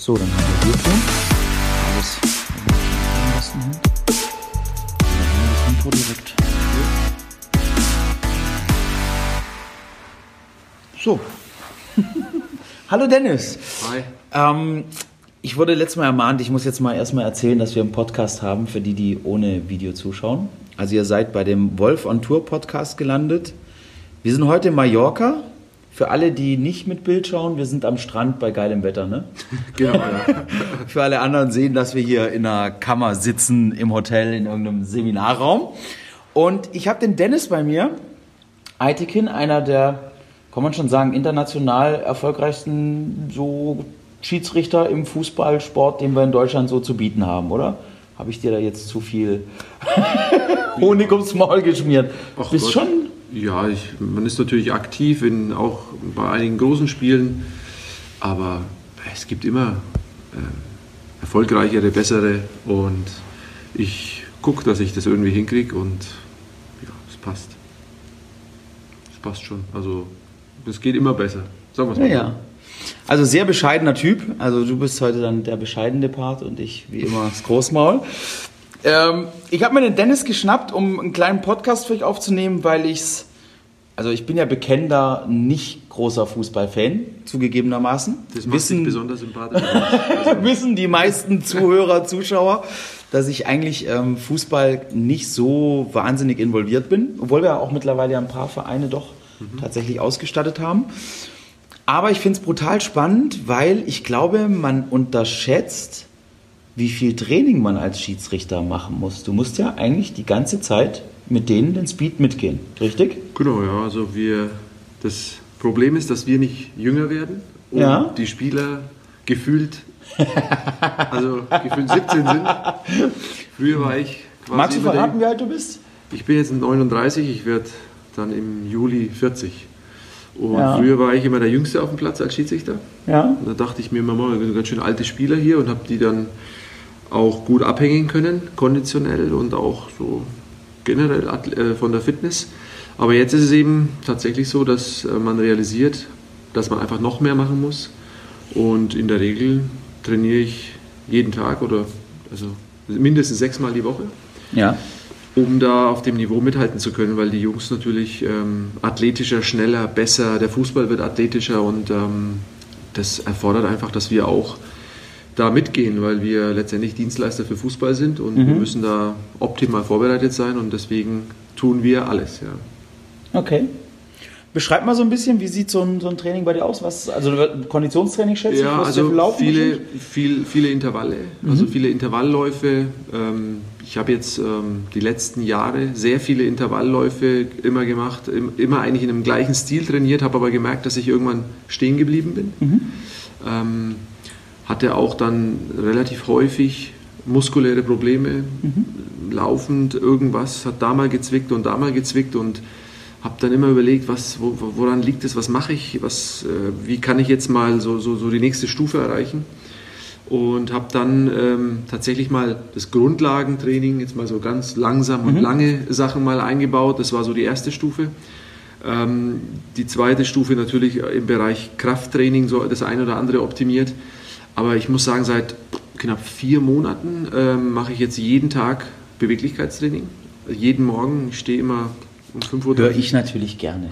So, dann haben wir hier tun. Alles am besten hin. Dann haben wir das Intro direkt. So. Hallo Dennis. Hi. Ähm, ich wurde letztes Mal ermahnt, ich muss jetzt mal erstmal erzählen, dass wir einen Podcast haben für die, die ohne Video zuschauen. Also ihr seid bei dem Wolf on Tour Podcast gelandet. Wir sind heute in Mallorca. Für alle, die nicht mit Bild schauen, wir sind am Strand bei geilem Wetter, ne? Genau, ja. Für alle anderen sehen, dass wir hier in einer Kammer sitzen im Hotel in irgendeinem Seminarraum. Und ich habe den Dennis bei mir, Aitekin, einer der, kann man schon sagen, international erfolgreichsten so Schiedsrichter im Fußballsport, den wir in Deutschland so zu bieten haben, oder? Habe ich dir da jetzt zu viel Honig ums Maul geschmiert? Ach Bist Gott. schon Ja, ich, man ist natürlich aktiv, in, auch bei einigen großen Spielen, aber es gibt immer äh, erfolgreichere, bessere und ich gucke, dass ich das irgendwie hinkriege und ja, es passt. Es passt schon. Also es geht immer besser. Sagen wir es Ja, mal. ja. Also sehr bescheidener Typ. Also du bist heute dann der bescheidene Part und ich wie immer das Großmaul. Ähm, ich habe mir den Dennis geschnappt, um einen kleinen Podcast für euch aufzunehmen, weil ich's, also ich bin ja bekennender, nicht großer Fußballfan, zugegebenermaßen. Das macht wissen, besonders sympathisch. wissen die meisten Zuhörer, Zuschauer, dass ich eigentlich ähm, Fußball nicht so wahnsinnig involviert bin, obwohl wir auch mittlerweile ja ein paar Vereine doch tatsächlich ausgestattet haben. Aber ich finde es brutal spannend, weil ich glaube, man unterschätzt, wie viel Training man als Schiedsrichter machen muss. Du musst ja eigentlich die ganze Zeit mit denen den Speed mitgehen, richtig? Genau, ja. Also wir, das Problem ist, dass wir nicht jünger werden und Ja. die Spieler gefühlt, also gefühlt 17 sind. Früher war ich quasi Magst du verraten, wie alt du bist? Ich bin jetzt 39, ich werde dann im Juli 40. Und Ja. früher war ich immer der Jüngste auf dem Platz als Schiedsrichter. Ja. Und da dachte ich mir immer mal, ganz schön alte Spieler hier und habe die dann auch gut abhängen können, konditionell und auch so generell äh, von der Fitness. Aber jetzt ist es eben tatsächlich so, dass äh, man realisiert, dass man einfach noch mehr machen muss. Und in der Regel trainiere ich jeden Tag oder also mindestens sechsmal die Woche Ja. um da auf dem Niveau mithalten zu können, weil die Jungs natürlich ähm, athletischer, schneller, besser, der Fußball wird athletischer und ähm, das erfordert einfach, dass wir auch da mitgehen, weil wir letztendlich Dienstleister für Fußball sind und wir müssen da optimal vorbereitet sein und deswegen tun wir alles. Ja. Okay. Beschreib mal so ein bisschen, wie sieht so ein, so ein Training bei dir aus? Was, also Konditionstraining schätze ich, Ja, du also laufen viele, viel, viele Intervalle, also viele Intervallläufe. Ähm, ich habe jetzt ähm, die letzten Jahre sehr viele Intervallläufe immer gemacht, im- immer eigentlich in einem gleichen Stil trainiert, habe aber gemerkt, dass ich irgendwann stehen geblieben bin. Ähm, hatte auch dann relativ häufig muskuläre Probleme, laufend irgendwas, hat da mal gezwickt und da mal gezwickt und habe dann immer überlegt, was, wo, wo- woran liegt es, was mache ich, was, äh, wie kann ich jetzt mal so, so, so die nächste Stufe erreichen. Und habe dann ähm, tatsächlich mal das Grundlagentraining, jetzt mal so ganz langsam und lange Sachen mal eingebaut. Das war so die erste Stufe. Ähm, die zweite Stufe natürlich im Bereich Krafttraining, so das eine oder andere optimiert. Aber ich muss sagen, seit knapp vier Monaten ähm, mache ich jetzt jeden Tag Beweglichkeitstraining. Jeden Morgen, ich stehe immer um 5 Uhr. Höre ich natürlich gerne.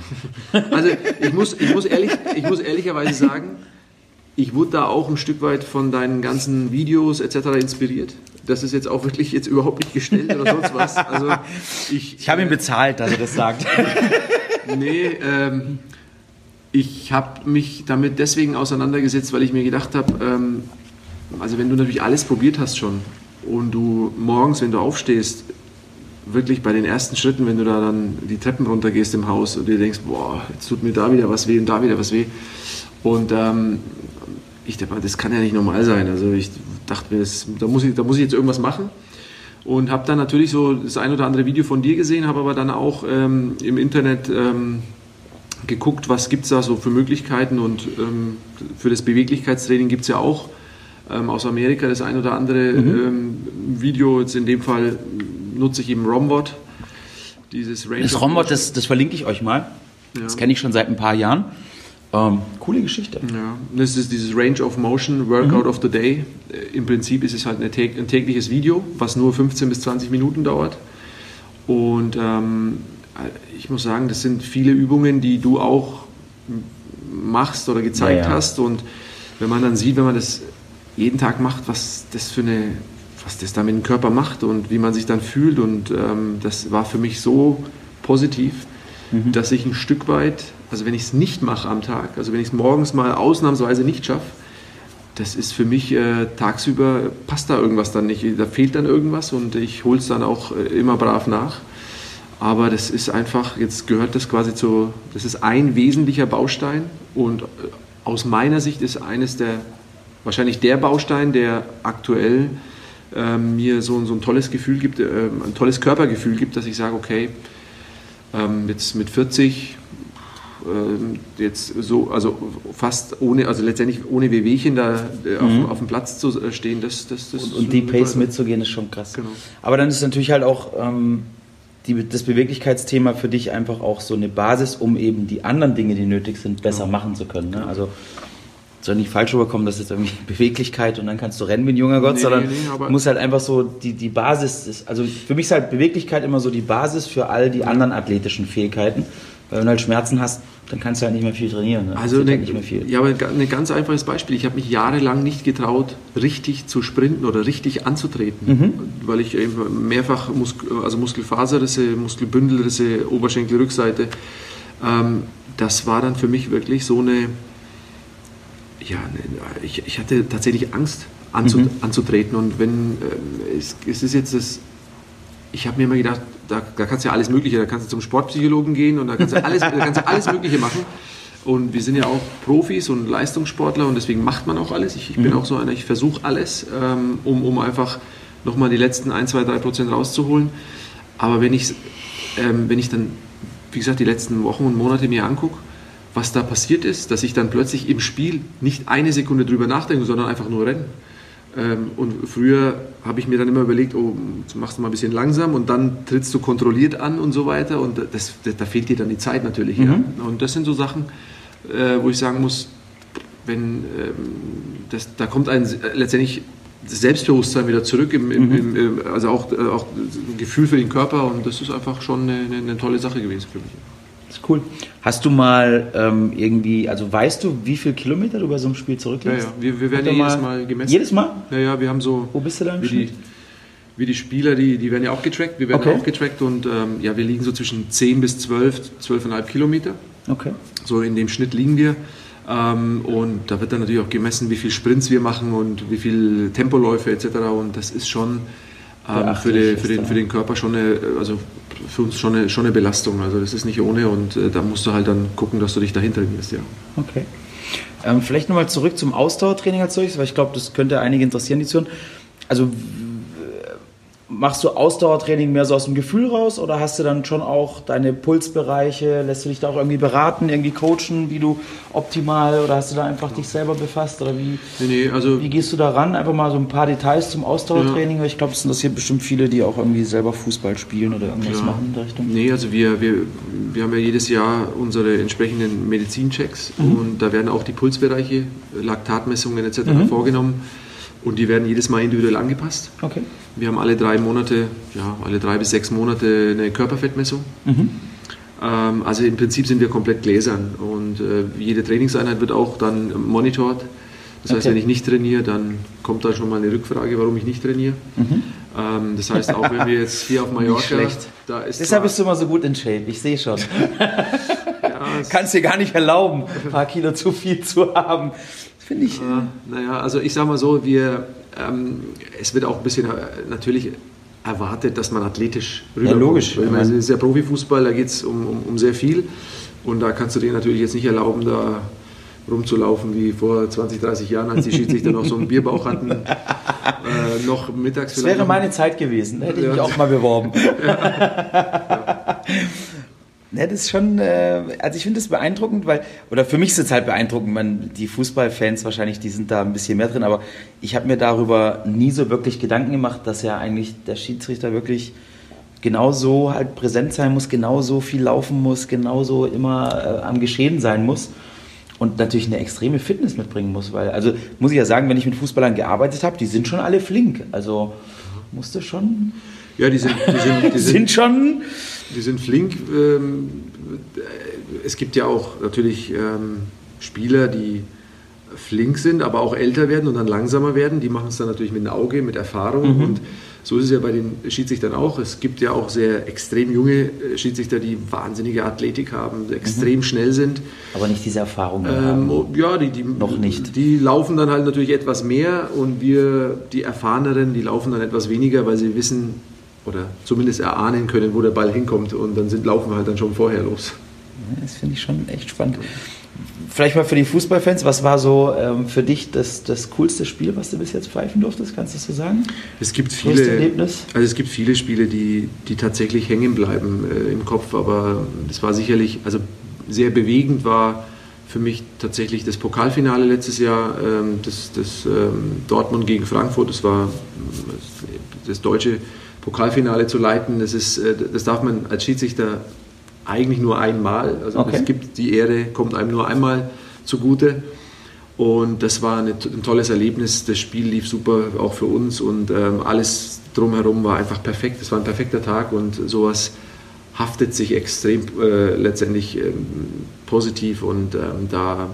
Also ich muss, ich, muss ehrlich, ich muss ehrlicherweise sagen, ich wurde da auch ein Stück weit von deinen ganzen Videos etc. inspiriert. Das ist jetzt auch wirklich jetzt überhaupt nicht gestellt oder sonst was. Also ich, Ich habe ihn bezahlt, dass er das sagt. Nee, ähm, ich habe mich damit deswegen auseinandergesetzt, weil ich mir gedacht habe, ähm, also wenn du natürlich alles probiert hast schon und du morgens, wenn du aufstehst, wirklich bei den ersten Schritten, wenn du da dann die Treppen runtergehst im Haus und dir denkst, boah, jetzt tut mir da wieder was weh und da wieder was weh. Und ähm, ich dachte, das kann ja nicht normal sein. Also ich dachte mir, das, da, muss ich, da muss ich jetzt irgendwas machen. Und habe dann natürlich so das ein oder andere Video von dir gesehen, habe aber dann auch ähm, im Internet ähm, geguckt, was gibt es da so für Möglichkeiten. Und ähm, für das Beweglichkeitstraining gibt es ja auch ähm, aus Amerika das ein oder andere ähm, Video. Jetzt in dem Fall nutze ich eben Rombot. Dieses Range Das Rombot, das, das verlinke ich euch mal. Ja. Das kenne ich schon seit ein paar Jahren. Ähm, coole Geschichte. Ja, das ist dieses Range of Motion, Workout mhm. of the Day. Äh, Im Prinzip ist es halt ein tägliches Video, was nur 15 bis 20 Minuten dauert. Und ähm, ich muss sagen, das sind viele Übungen, die du auch machst oder gezeigt ja, ja. hast. Und wenn man dann sieht, wenn man das jeden Tag macht, was das für eine, was das da mit dem Körper macht und wie man sich dann fühlt. Und ähm, das war für mich so positiv, mhm. dass ich ein Stück weit also wenn ich es nicht mache am Tag, also wenn ich es morgens mal ausnahmsweise nicht schaffe, das ist für mich äh, tagsüber, passt da irgendwas dann nicht. Da fehlt dann irgendwas und ich hole es dann auch äh, immer brav nach. Aber das ist einfach, jetzt gehört das quasi zu, das ist ein wesentlicher Baustein und äh, aus meiner Sicht ist eines der, wahrscheinlich der Baustein, der aktuell äh, mir so, so ein tolles Gefühl gibt, äh, ein tolles Körpergefühl gibt, dass ich sage, okay, ähm, jetzt mit 40 ähm, jetzt so, also fast ohne, also letztendlich ohne Wehwehchen da äh, auf, mhm. auf, dem Platz zu äh, stehen, das, das, das und, und die Pace mitzugehen, ist schon krass. Genau. Aber dann ist natürlich halt auch ähm, die, das Beweglichkeitsthema für dich einfach auch so eine Basis, um eben die anderen Dinge, die nötig sind, besser genau. machen zu können. Ne? Also soll nicht falsch rüberkommen, das ist irgendwie Beweglichkeit und dann kannst du rennen wie ein junger Gott, nee, sondern nee, nee, muss halt einfach so die, die Basis, ist, also für mich ist halt Beweglichkeit immer so die Basis für all die anderen athletischen Fähigkeiten. Weil wenn du halt Schmerzen hast, dann kannst du halt nicht mehr viel trainieren. Ne? Also eine, halt nicht mehr viel. Ja, aber ein ganz einfaches Beispiel. Ich habe mich jahrelang nicht getraut, richtig zu sprinten oder richtig anzutreten, mhm. weil ich eben mehrfach Mus also Muskelfaserrisse, Muskelbündelrisse, Oberschenkelrückseite. Ähm, das war dann für mich wirklich so eine, ja, ich, ich hatte tatsächlich Angst anzu, mhm. anzutreten. Und wenn äh, es, es ist jetzt das ich habe mir immer gedacht, da, da, kannst du ja alles Mögliche, da kannst du zum Sportpsychologen gehen und da kannst du alles, da kannst du alles Mögliche machen. Und wir sind ja auch Profis und Leistungssportler und deswegen macht man auch alles. Ich, ich bin mhm. auch so einer, ich versuche alles, ähm, um, um einfach nochmal die letzten 1, 2, 3 Prozent rauszuholen. Aber wenn ich, ähm, wenn ich dann, wie gesagt, die letzten Wochen und Monate mir angucke, was da passiert ist, dass ich dann plötzlich im Spiel nicht eine Sekunde drüber nachdenke, sondern einfach nur renne. Ähm, und früher habe ich mir dann immer überlegt, oh, machst du mal ein bisschen langsam und dann trittst du kontrolliert an und so weiter. Und das, das, da fehlt dir dann die Zeit natürlich. Mhm. Ja. Und das sind so Sachen, äh, wo ich sagen muss, wenn ähm, das, da kommt ein letztendlich das Selbstbewusstsein wieder zurück, im, im, mhm. im, also auch, äh, auch ein Gefühl für den Körper und das ist einfach schon eine, eine tolle Sache gewesen für mich. Ist cool. Hast du mal ähm, irgendwie, also weißt du, wie viele Kilometer du bei so einem Spiel zurücklegst? Ja, ja, wir, wir werden ja jedes Mal gemessen. Jedes Mal? Ja, ja, wir haben so. Wo bist du da im wie Schnitt? Die, wie die Spieler, die, die werden ja auch getrackt, wir werden okay. auch getrackt und ähm, ja, wir liegen so zwischen 10 bis 12, 12,5 Kilometer. Okay. So in dem Schnitt liegen wir. Ähm, und da wird dann natürlich auch gemessen, wie viele Sprints wir machen und wie viele Tempoläufe etc. Und das ist schon ähm, für, die, für, den, für den Körper schon eine, also für uns schon eine, schon eine Belastung. Also das ist nicht ohne und äh, da musst du halt dann gucken, dass du dich dahinter trainierst, ja. Okay. Ähm, vielleicht nochmal zurück zum Ausdauertraining als solches, weil ich glaube, das könnte einige interessieren, die zuhören. Also Machst du Ausdauertraining mehr so aus dem Gefühl raus oder hast du dann schon auch deine Pulsbereiche? Lässt du dich da auch irgendwie beraten, irgendwie coachen, wie du optimal oder hast du da einfach dich selber befasst oder wie, nee, nee, also wie gehst du da ran? Einfach mal so ein paar Details zum Ausdauertraining, ja. weil ich glaube, es interessiert bestimmt viele, die auch irgendwie selber Fußball spielen oder irgendwas ja. machen in der Richtung. Nee, also wir, wir, wir haben ja jedes Jahr unsere entsprechenden Medizinchecks mhm. und da werden auch die Pulsbereiche, Laktatmessungen etc. Mhm. vorgenommen und die werden jedes Mal individuell angepasst. Okay. Wir haben alle drei Monate, ja, alle drei bis sechs Monate eine Körperfettmessung. Mhm. Ähm, also im Prinzip sind wir komplett gläsern und äh, jede Trainingseinheit wird auch dann monitort. Das heißt, okay. wenn ich nicht trainiere, dann kommt da schon mal eine Rückfrage, warum ich nicht trainiere. Mhm. Ähm, das heißt, auch wenn wir jetzt hier auf Mallorca, da ist Deshalb bist du immer so gut in Shape, ich sehe schon. ja, Kannst dir gar nicht erlauben, ein paar Kilo zu viel zu haben. Finde ich. Äh, naja, also ich sage mal so, wir ähm, es wird auch ein bisschen äh, natürlich erwartet, dass man athletisch rüberkommt. Ja, logisch. Weil es ist ja Profifußball, da geht es um, um, um, sehr viel. Und da kannst du dir natürlich jetzt nicht erlauben, da rumzulaufen wie vor 20, 30 Jahren, als die Schiedsrichter noch so einen Bierbauch hatten. Äh, noch mittags Das wäre meine Zeit gewesen, da hätte ich mich auch mal beworben. Ja. Ja, das ist schon, äh, also ich finde das beeindruckend, weil, oder für mich ist es halt beeindruckend, man, die Fußballfans wahrscheinlich, die sind da ein bisschen mehr drin, aber ich habe mir darüber nie so wirklich Gedanken gemacht, dass ja eigentlich der Schiedsrichter wirklich genauso halt präsent sein muss, genauso viel laufen muss, genauso immer äh, am Geschehen sein muss. und natürlich eine extreme Fitness mitbringen muss, weil, also muss ich ja sagen, wenn ich mit Fußballern gearbeitet habe, die sind schon alle flink. Also musste schon. Ja, die sind, die sind, die sind, schon. Die sind flink. Ähm, es gibt ja auch natürlich ähm, Spieler, die flink sind, aber auch älter werden und dann langsamer werden. Die machen es dann natürlich mit dem Auge, mit Erfahrung. Mhm. Und so ist es ja bei den Schiedsrichtern auch. Es gibt ja auch sehr extrem junge äh, Schiedsrichter, die wahnsinnige Athletik haben, extrem mhm. schnell sind. Aber nicht diese Erfahrung ähm, haben. Ja, die, die, noch nicht. Die laufen dann halt natürlich etwas mehr und wir, die Erfahreneren, die laufen dann etwas weniger, weil sie wissen oder zumindest erahnen können, wo der Ball hinkommt und dann sind, laufen wir halt dann schon vorher los. Das finde ich schon echt spannend. Vielleicht mal für die Fußballfans, was war so ähm, für dich das, das coolste Spiel, was du bis jetzt pfeifen durftest? Kannst du das so sagen? Es gibt viele, also es gibt viele Spiele, die, die tatsächlich hängen bleiben äh, im Kopf, aber es war sicherlich, also sehr bewegend war für mich tatsächlich das Pokalfinale letztes Jahr, ähm, das, das ähm, Dortmund gegen Frankfurt, das war das deutsche Pokalfinale zu leiten, das, ist, äh, das darf man als Schiedsrichter eigentlich nur einmal. Also okay. es gibt die Ehre, kommt einem nur einmal zugute. Und das war eine, ein tolles Erlebnis. Das Spiel lief super, auch für uns. Und ähm, alles drumherum war einfach perfekt. Es war ein perfekter Tag und sowas haftet sich extrem äh, letztendlich ähm, positiv. Und ähm, da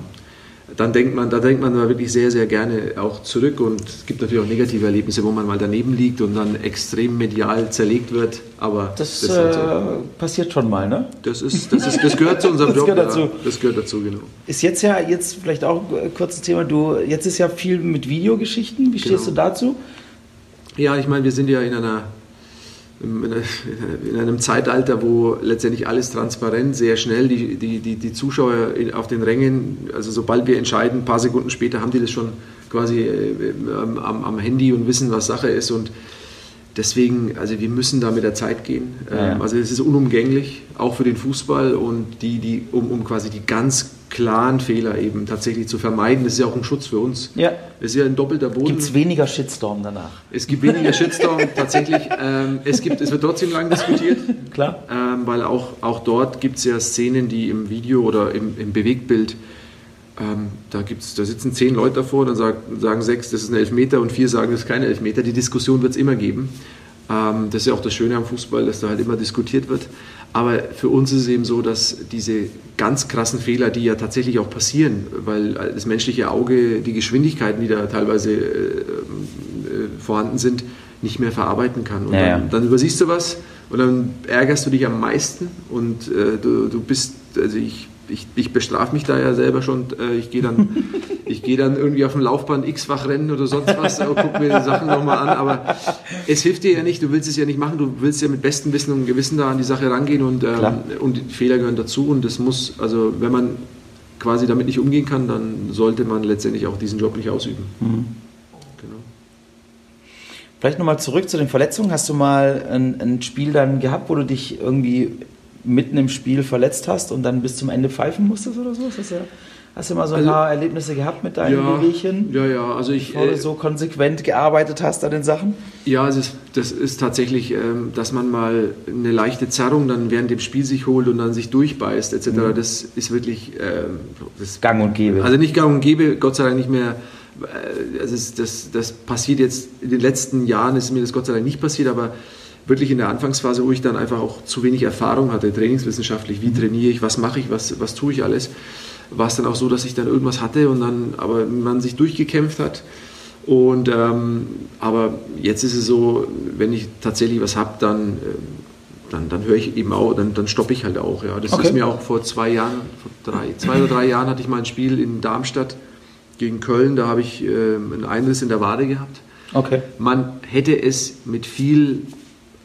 dann denkt man, da denkt man da wirklich sehr, sehr gerne auch zurück und es gibt natürlich auch negative Erlebnisse, wo man mal daneben liegt und dann extrem medial zerlegt wird. Aber das, das halt so. äh, passiert schon mal, ne? Das, ist, das, ist, das gehört zu unserem das Job. Gehört dazu. Ja, das gehört dazu, genau. Ist jetzt ja, jetzt vielleicht auch ein kurzes Thema, du, jetzt ist ja viel mit Videogeschichten. Wie stehst genau. du dazu? Ja, ich meine, wir sind ja in einer in einem Zeitalter, wo letztendlich alles transparent, sehr schnell, die, die, die, die Zuschauer auf den Rängen, also sobald wir entscheiden, ein paar Sekunden später haben die das schon quasi äh, am, am Handy und wissen, was Sache ist und deswegen, also wir müssen da mit der Zeit gehen. Ja. Ähm, also es ist unumgänglich, auch für den Fußball und die, die, um, um quasi die ganz klaren Fehler eben tatsächlich zu vermeiden. Das ist ja auch ein Schutz für uns. Ja. Es ist ja ein doppelter Boden. Gibt es weniger Shitstorm danach? Es gibt weniger Shitstorm tatsächlich. Ähm, es, gibt, es wird trotzdem lang diskutiert. Klar. Ähm, weil auch, auch dort gibt es ja Szenen, die im Video oder im, im Bewegtbild ähm, da, gibt's, da sitzen zehn Leute davor, dann sagen, sagen sechs, das ist ein Elfmeter und vier sagen, das ist kein Elfmeter. Die Diskussion wird es immer geben. Ähm, das ist ja auch das Schöne am Fußball, dass da halt immer diskutiert wird. Aber für uns ist es eben so, dass diese ganz krassen Fehler, die ja tatsächlich auch passieren, weil das menschliche Auge die Geschwindigkeiten, die da teilweise äh, äh, vorhanden sind, nicht mehr verarbeiten kann. Und ja, dann, dann, übersiehst du was und dann ärgerst du dich am meisten und äh, du, du bist, also ich ich, ich bestrafe mich da ja selber schon. Äh, ich gehe dann, geh dann irgendwie auf dem Laufband x-fach rennen oder sonst was, gucke mir die Sachen nochmal an. Aber es hilft dir ja nicht, du willst es ja nicht machen, du willst ja mit bestem Wissen und Gewissen da an die Sache rangehen und, ähm, und Fehler gehören dazu. Und das muss, also wenn man quasi damit nicht umgehen kann, dann sollte man letztendlich auch diesen Job nicht ausüben. Mhm. Genau. Vielleicht nochmal zurück zu den Verletzungen. Hast du mal ein, ein Spiel dann gehabt, wo du dich irgendwie mitten im Spiel verletzt hast und dann bis zum Ende pfeifen musstest oder so? Ja, hast du mal so ein also, paar Erlebnisse gehabt mit deinen ja, Wehwehchen? Ja, ja, also ich. Bevor du äh, so konsequent gearbeitet hast an den Sachen? Ja, es ist, das ist tatsächlich, ähm, dass man mal eine leichte Zerrung dann während dem Spiel sich holt und dann sich durchbeißt, etc. Mhm. Das ist wirklich. Ähm, das Gang und Gäbe. Also nicht Gang und Gäbe, Gott sei Dank nicht mehr. Also das, das passiert jetzt in den letzten Jahren, ist mir das Gott sei Dank nicht passiert, aber wirklich in der Anfangsphase, wo ich dann einfach auch zu wenig Erfahrung hatte, trainingswissenschaftlich, wie trainiere ich, was mache ich, was, was tue ich alles, war es dann auch so, dass ich dann irgendwas hatte und dann aber man sich durchgekämpft hat. Und ähm, aber jetzt ist es so, wenn ich tatsächlich was habe, dann, äh, dann, dann höre ich eben auch, dann, dann stoppe ich halt auch. Ja. Das okay. ist mir auch vor zwei Jahren, vor drei, zwei oder drei Jahren hatte ich mal ein Spiel in Darmstadt gegen Köln, da habe ich äh, einen Einriss in der Wade gehabt. Okay. Man hätte es mit viel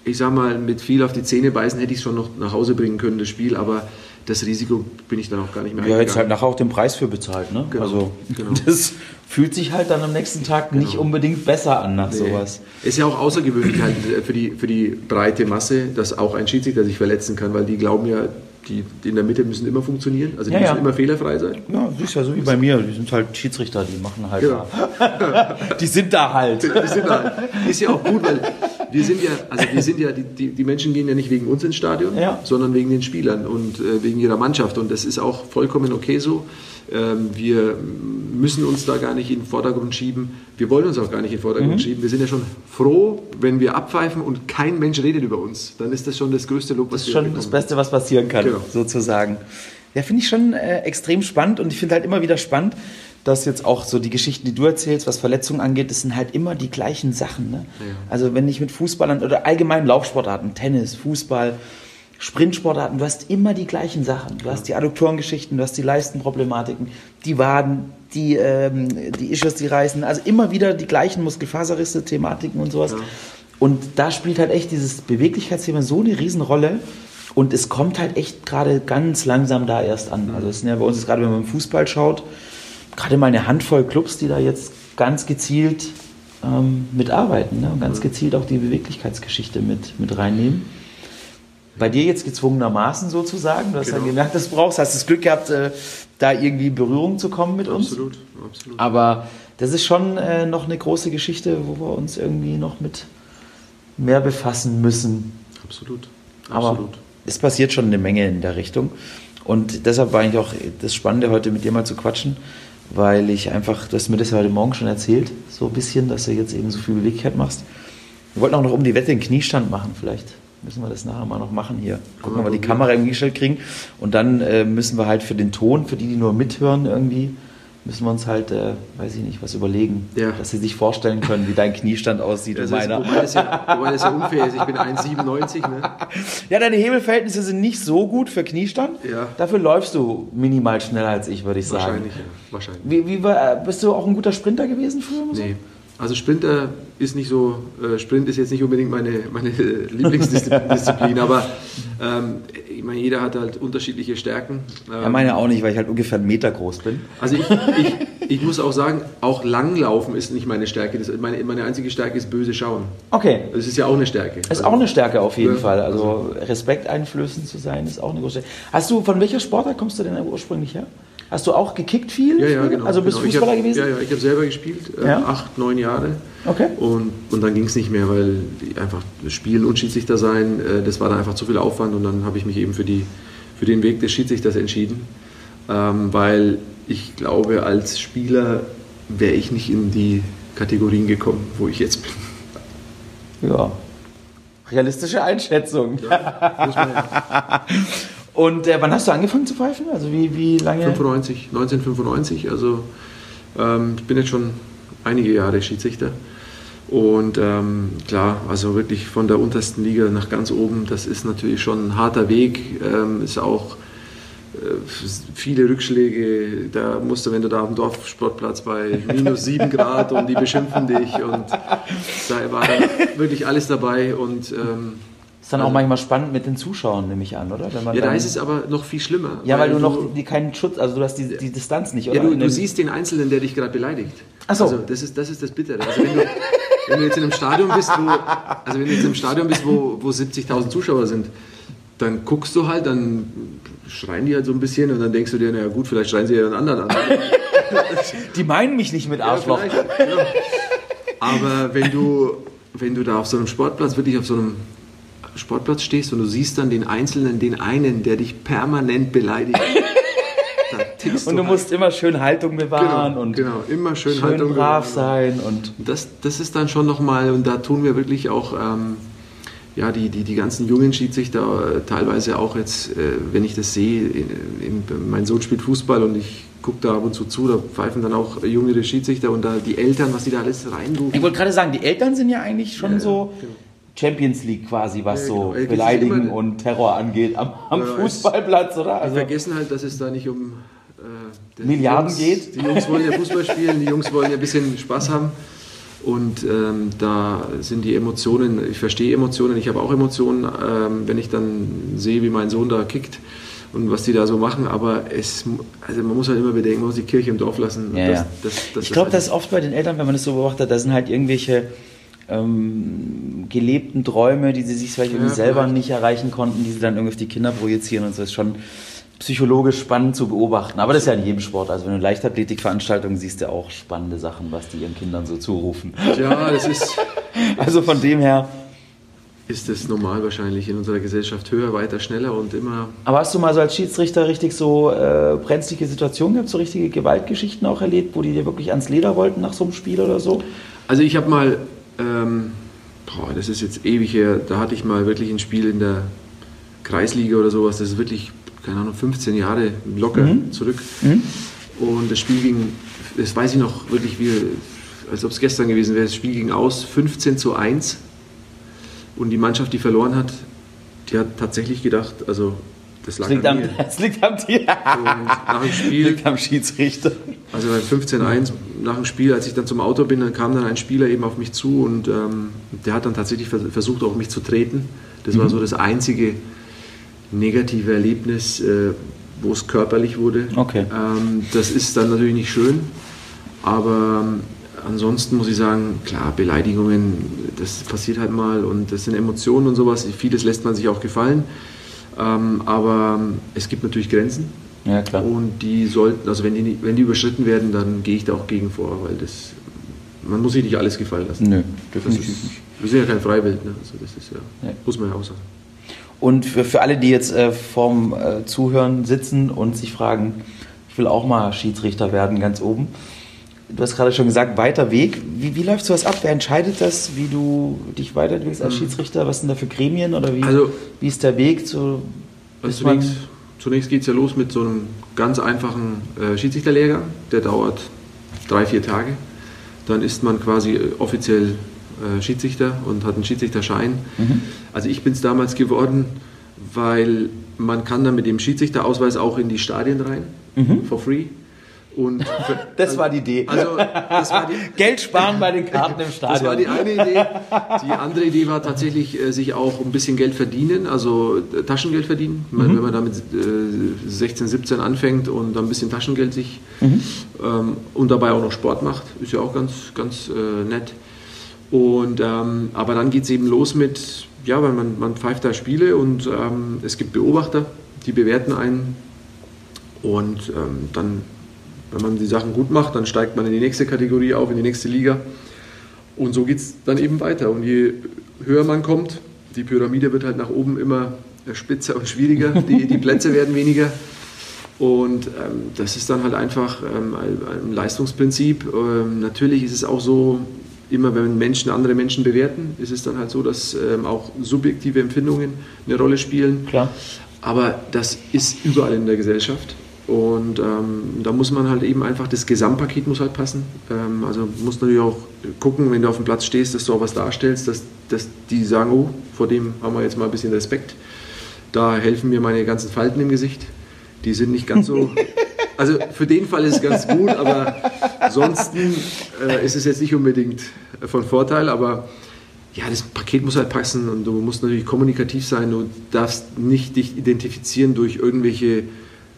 ich sag mal, mit viel auf die Zähne beißen hätte ich es schon noch nach Hause bringen können, das Spiel, aber das Risiko bin ich dann auch gar nicht mehr Ja, jetzt halt nachher auch den Preis für bezahlt, ne? Genau, also genau. das fühlt sich halt dann am nächsten Tag genau. nicht unbedingt besser an nach nee. sowas. Ist ja auch außergewöhnlich halt für die, für die breite Masse, dass auch ein Schiedsrichter sich verletzen kann, weil die glauben ja, die, die in der Mitte müssen immer funktionieren, also die ja, müssen ja. immer fehlerfrei sein. Ja, das ist ja so wie bei mir, die sind halt Schiedsrichter, die machen halt genau. da. die sind da halt. Die sind da halt. Ist ja auch gut, weil wir sind ja, also wir sind ja, die, die, die Menschen gehen ja nicht wegen uns ins Stadion, Ja. sondern wegen den Spielern und äh, wegen ihrer Mannschaft. Und das ist auch vollkommen okay so. Ähm, wir müssen uns da gar nicht in den Vordergrund schieben. Wir wollen uns auch gar nicht in den Vordergrund Mhm. schieben. Wir sind ja schon froh, wenn wir abpfeifen und kein Mensch redet über uns. Dann ist das schon das größte Lob, was Das ist schon bekommen. das Beste, was passieren kann, Genau. sozusagen. Ja, finde ich schon äh, extrem spannend und ich finde halt immer wieder spannend, dass jetzt auch so die Geschichten, die du erzählst, was Verletzungen angeht, das sind halt immer die gleichen Sachen. Ne? Also wenn ich mit Fußballern oder allgemein Laufsportarten, Tennis, Fußball, Sprintsportarten, du hast immer die gleichen Sachen. Du hast die Adduktorengeschichten, du hast die Leistenproblematiken, die Waden, die, ähm, die Ischios, die reißen, also immer wieder die gleichen Muskelfaserrisse, Thematiken und sowas. Und da spielt halt echt dieses Beweglichkeitsthema so eine Riesenrolle. Und es kommt halt echt gerade ganz langsam da erst an. Also es sind ja bei uns gerade, wenn man im Fußball schaut, gerade mal eine Handvoll Clubs, die da jetzt ganz gezielt ähm, mitarbeiten ne? und ganz gezielt auch die Beweglichkeitsgeschichte mit, mit reinnehmen. Bei dir jetzt gezwungenermaßen sozusagen. Du hast Genau. dann gemerkt, dass du brauchst. Hast das Glück gehabt, äh, da irgendwie in Berührung zu kommen mit uns. Absolut, absolut. Aber das ist schon äh, noch eine große Geschichte, wo wir uns irgendwie noch mit mehr befassen müssen. Absolut. Aber Absolut. es passiert schon eine Menge in der Richtung. Und deshalb war eigentlich auch das Spannende, heute mit dir mal zu quatschen, weil ich einfach, du hast mir das heute Morgen schon erzählt, so ein bisschen, dass du jetzt eben so viel Beweglichkeit machst. Wir wollten auch noch um die Wette den Kniestand machen, vielleicht müssen wir das nachher mal noch machen hier. Gucken, ob wir die Kamera irgendwie gestellt kriegen. Und dann äh, müssen wir halt für den Ton, für die, die nur mithören irgendwie, müssen wir uns halt, äh, weiß ich nicht, was überlegen, Ja. dass sie sich vorstellen können, wie dein Kniestand aussieht Das und ist, wobei, das ja, wobei das ja unfair ist. Ich bin 1,97. Ne? Ja, deine Hebelverhältnisse sind nicht so gut für Kniestand. Ja. Dafür läufst du minimal schneller als ich, würde ich sagen. Wahrscheinlich, ja. Wahrscheinlich. Wie, wie war, äh, bist du auch ein guter Sprinter gewesen früher? oder so? Also Sprinter ist nicht so, äh, Sprint ist jetzt nicht unbedingt meine, meine Lieblingsdisziplin, aber ähm, ich meine, jeder hat halt unterschiedliche Stärken. Ähm, Ja, meine auch nicht, weil ich halt ungefähr einen Meter groß bin. Also ich, ich, ich muss auch sagen, auch Langlaufen ist nicht meine Stärke. Das, meine, meine einzige Stärke ist böse Schauen. Okay. Das ist ja auch eine Stärke. Ist auch eine Stärke auf jeden Ja, Fall. Also Respekt einflößend zu sein, ist auch eine große Stärke. Hast du, von welcher Sportart kommst du denn ursprünglich her? Hast du auch gekickt viel? Ja, ja, genau. Also bist du genau. Fußballer hab, gewesen? Ja, ja, ich habe selber gespielt, äh, Ja. acht, neun Jahre. Okay. Und, und dann ging es nicht mehr, weil einfach Spielen und Schiedsrichter sein, äh, das war dann einfach zu viel Aufwand und dann habe ich mich eben für, die, für den Weg des Schiedsrichters entschieden, ähm, weil ich glaube, als Spieler wäre ich nicht in die Kategorien gekommen, wo ich jetzt bin. Ja. Realistische Einschätzung. Muss man ja. Und äh, wann hast du angefangen zu pfeifen? Also wie, wie lange? 95, 1995, also ähm, ich bin jetzt schon einige Jahre Schiedsrichter. Und ähm, klar, also wirklich von der untersten Liga nach ganz oben, das ist natürlich schon ein harter Weg. Ähm, ist auch äh, viele Rückschläge. Da musst du, wenn du da auf dem Dorfsportplatz bei minus 7 Grad und die beschimpfen dich und da war wirklich alles dabei. Und ähm, Ist dann auch manchmal spannend mit den Zuschauern, nehme ich an, oder? Ja, da ist es aber noch viel schlimmer. Ja, weil, du noch die, keinen Schutz, also du hast die, die Distanz nicht, oder? Ja, du, du siehst den Einzelnen, der dich gerade beleidigt. Ach so. Also das ist das, ist das Bittere. Also wenn du, wenn du jetzt in einem Stadion bist, wo, also wenn du jetzt im Stadion bist, wo, wo 70.000 Zuschauer sind, dann guckst du halt, dann schreien die halt so ein bisschen und dann denkst du dir, naja gut, vielleicht schreien sie ja einen anderen an. Die meinen mich nicht mit Ja, Arschloch. vielleicht, genau. Aber wenn du, wenn du da auf so einem Sportplatz, wirklich auf so einem Sportplatz stehst und du siehst dann den Einzelnen, den einen, der dich permanent beleidigt, und du halt. musst immer schön Haltung bewahren Genau, und genau, immer schön, schön Haltung brav bewahren. sein und Das, das ist dann schon nochmal, und da tun wir wirklich auch, ähm, ja, die, die, die ganzen jungen Schiedsrichter, äh, teilweise auch jetzt, äh, wenn ich das sehe, in, in, mein Sohn spielt Fußball und ich gucke da ab und zu zu, da pfeifen dann auch jüngere Schiedsrichter und da die Eltern, was die da alles reinrufen. ich wollte gerade sagen, die Eltern sind ja eigentlich schon Ja, so genau. Champions League quasi, was Ja, so genau. Geht Beleidigen immer- und Terror angeht am, am Ja, Fußballplatz, oder? Also, vergessen halt, dass es da nicht um äh, Milliarden Jungs, geht. Die Jungs wollen ja Fußball spielen, die Jungs wollen ja ein bisschen Spaß haben. Und ähm, da sind die Emotionen, ich verstehe Emotionen, ich habe auch Emotionen, ähm, wenn ich dann sehe, wie mein Sohn da kickt und was die da so machen. Aber es, also man muss halt immer bedenken, man muss die Kirche im Dorf lassen. ja, Das- das- das ich glaube, halt- das ist oft bei den Eltern, wenn man das so beobachtet, da sind halt irgendwelche ähm, gelebten Träume, die sie sich vielleicht irgendwie Ja, selber vielleicht. nicht erreichen konnten, die sie dann irgendwie auf die Kinder projizieren und so ist schon psychologisch spannend zu beobachten. Aber das ist ja in jedem Sport. Also wenn du Leichtathletikveranstaltungen siehst, du auch spannende Sachen, was die ihren Kindern so zurufen. Ja, das ist, Also von dem her, ist es normal wahrscheinlich in unserer Gesellschaft höher, weiter, schneller und immer. Aber hast du mal so als Schiedsrichter richtig so äh, brenzlige Situationen gehabt, so richtige Gewaltgeschichten auch erlebt, wo die dir wirklich ans Leder wollten nach so einem Spiel oder so? Also ich habe mal, ähm, boah, das ist jetzt ewig her, da hatte ich mal wirklich ein Spiel in der Kreisliga oder sowas, das ist wirklich, keine Ahnung, 15 Jahre locker mhm. zurück. Mhm. Und das Spiel ging, das weiß ich noch wirklich, wie, als ob es gestern gewesen wäre, das Spiel ging aus 15 zu 1 und die Mannschaft, die verloren hat, die hat tatsächlich gedacht, also das das liegt mir. Das liegt am Tier. nach dem Spiel, liegt am Schiedsrichter. Also bei 15-1 nach dem Spiel, als ich dann zum Auto bin, dann kam dann ein Spieler eben auf mich zu und ähm, der hat dann tatsächlich versucht, auf mich zu treten. Das mhm. war so das einzige negative Erlebnis, äh, wo es körperlich wurde. Okay. Ähm, das ist dann natürlich nicht schön, aber ähm, ansonsten muss ich sagen, klar, Beleidigungen, das passiert halt mal und das sind Emotionen und sowas. Vieles lässt man sich auch gefallen. Ähm, aber es gibt natürlich Grenzen. Ja, klar. Und die sollten, also wenn die, wenn die überschritten werden, dann gehe ich da auch gegen vor, weil das, man muss sich nicht alles gefallen lassen. Nö, definitiv nicht. Wir sind ja kein Freiwild, ne? also das ist ja, ja. muss man ja auch sagen. Und für, für alle, die jetzt äh, vorm äh, Zuhören sitzen und sich fragen, ich will auch mal Schiedsrichter werden, ganz oben du hast gerade schon gesagt, weiter Weg. Wie, wie läuft sowas ab? Wer entscheidet das, wie du dich weiterentwickelst als mhm. Schiedsrichter? Was sind da für Gremien oder wie, also, wie ist der Weg zu. Also zunächst, zunächst geht es ja los mit so einem ganz einfachen äh, Schiedsrichterlehrgang, der dauert drei, vier Tage. Dann ist man quasi äh, offiziell äh, Schiedsrichter und hat einen Schiedsrichterschein. Mhm. Also ich bin es damals geworden, weil man kann dann mit dem Schiedsrichterausweis auch in die Stadien rein, mhm. for free. Und das war die Idee. Also, das war die, Geld sparen bei den Karten im Stadion. Das war die eine Idee. Die andere Idee war tatsächlich, äh, sich auch ein bisschen Geld verdienen, also äh, Taschengeld verdienen. Mhm. Wenn man damit 16, äh, 17 anfängt und dann ein bisschen Taschengeld sich mhm. Ähm, und dabei auch noch Sport macht, ist ja auch ganz, ganz nett. Und, ähm, aber dann geht es eben los mit, ja, weil man, man pfeift da Spiele und ähm, es gibt Beobachter, die bewerten einen. Und ähm, dann wenn man die Sachen gut macht, dann steigt man in die nächste Kategorie auf, in die nächste Liga. Und so geht es dann eben weiter. Und je höher man kommt, die Pyramide wird halt nach oben immer spitzer und schwieriger, die, die Plätze werden weniger. Und ähm, das ist dann halt einfach ähm, ein, Leistungsprinzip. Ähm, natürlich ist es auch so, immer wenn Menschen andere Menschen bewerten, ist es dann halt so, dass ähm, auch subjektive Empfindungen eine Rolle spielen. Klar. Aber das ist überall in der Gesellschaft. Und ähm, da muss man halt eben einfach, das Gesamtpaket muss halt passen. Ähm, also muss natürlich auch gucken, wenn du auf dem Platz stehst, dass du auch was darstellst, dass, dass die sagen, oh, vor dem haben wir jetzt mal ein bisschen Respekt. Da helfen mir meine ganzen Falten im Gesicht. Die sind nicht ganz so. Also für den Fall ist es ganz gut, aber ansonsten äh, ist es jetzt nicht unbedingt von Vorteil, aber ja, das Paket muss halt passen und du musst natürlich kommunikativ sein. Du darfst nicht dich identifizieren durch irgendwelche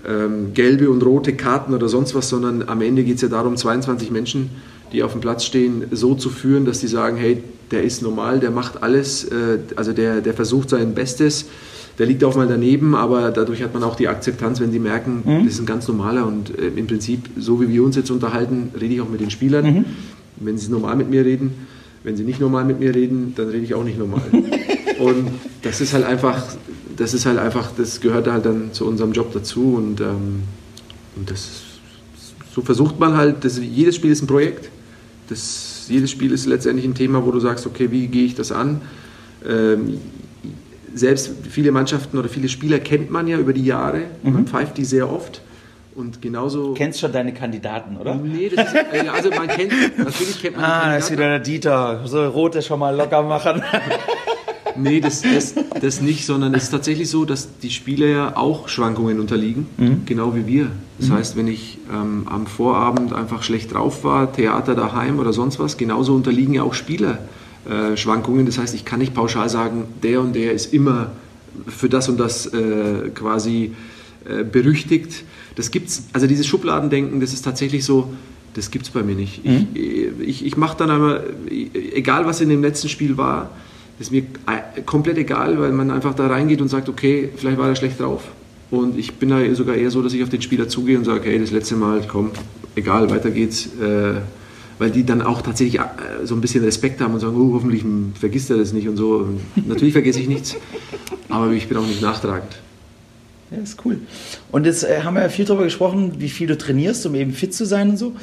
ähm, gelbe und rote Karten oder sonst was, sondern am Ende geht es ja darum, 22 Menschen, die auf dem Platz stehen, so zu führen, dass die sagen, hey, der ist normal, der macht alles, äh, also der, der versucht sein Bestes, der liegt auch mal daneben, aber dadurch hat man auch die Akzeptanz, wenn sie merken, mhm. das ist ein ganz normaler und äh, im Prinzip, so wie wir uns jetzt unterhalten, rede ich auch mit den Spielern. Mhm. Wenn sie normal mit mir reden, wenn sie nicht normal mit mir reden, dann rede ich auch nicht normal. und das ist halt einfach das ist halt einfach, das gehört halt dann zu unserem Job dazu und, ähm, und das, so versucht man halt, das, jedes Spiel ist ein Projekt, das, jedes Spiel ist letztendlich ein Thema, wo du sagst, okay, wie gehe ich das an? Ähm, selbst viele Mannschaften oder viele Spieler kennt man ja über die Jahre, mhm. man pfeift die sehr oft. Und genauso. Du kennst schon deine Kandidaten, oder? Nee, das ist, äh, also man kennt, natürlich kennt man. Ah, das ist wieder der Dieter. So rote schon mal locker machen. Nee, das, das, das nicht, sondern es ist tatsächlich so, dass die Spieler ja auch Schwankungen unterliegen, mhm. genau wie wir. Das mhm. heißt, wenn ich ähm, am Vorabend einfach schlecht drauf war, Theater daheim oder sonst was, genauso unterliegen ja auch Spieler äh, Schwankungen. Das heißt, ich kann nicht pauschal sagen, der und der ist immer für das und das äh, quasi äh, berüchtigt. Das gibt's, also dieses Schubladendenken, das ist tatsächlich so, das gibt es bei mir nicht. Mhm. Ich, ich, ich mache dann einmal, egal was in dem letzten Spiel war, ist mir komplett egal, weil man einfach da reingeht und sagt, okay, vielleicht war er schlecht drauf. Und ich bin da sogar eher so, dass ich auf den Spieler zugehe und sage, hey, das letzte Mal, komm, egal, weiter geht's. Äh, weil die dann auch tatsächlich äh, so ein bisschen Respekt haben und sagen, oh, hoffentlich vergisst er das nicht und so. Und natürlich vergesse ich nichts, aber ich bin auch nicht nachtragend. Ja, ist cool. Und jetzt äh, haben wir ja viel darüber gesprochen, wie viel du trainierst, um eben fit zu sein und so.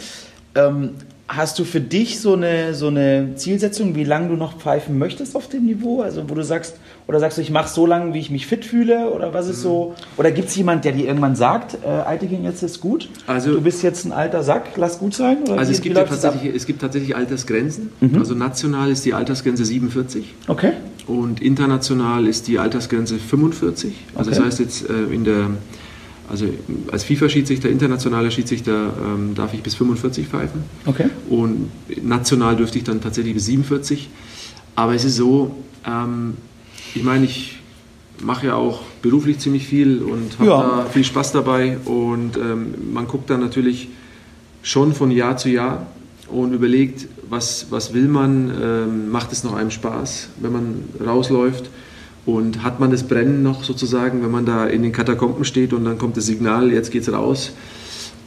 Ähm, hast du für dich so eine, so eine Zielsetzung, wie lange du noch pfeifen möchtest auf dem Niveau? Also wo du sagst, oder sagst du, ich mache so lange, wie ich mich fit fühle? Oder was ist so? Oder gibt es jemand, der dir irgendwann sagt, äh, Altegin, jetzt ist gut? Also- du bist jetzt ein alter Sack, lass gut sein? Oder Also wie- es gibt, ja tatsächlich, es gibt tatsächlich Altersgrenzen. Mhm. Also national ist die Altersgrenze 47 Okay. und international ist die Altersgrenze 45. Also Okay. das heißt jetzt äh, in der, also als FIFA-Schiedsrichter, internationaler Schiedsrichter ähm, darf ich bis 45 pfeifen. Okay. Und national dürfte ich dann tatsächlich bis 47. Aber es ist so, ähm, ich meine, ich mache ja auch beruflich ziemlich viel und habe Ja. da viel Spaß dabei. Und ähm, man guckt dann natürlich schon von Jahr zu Jahr und überlegt, was, was will man, ähm, macht es noch einem Spaß, wenn man rausläuft. Und hat man das Brennen noch sozusagen, wenn man da in den Katakomben steht und dann kommt das Signal, jetzt geht's raus.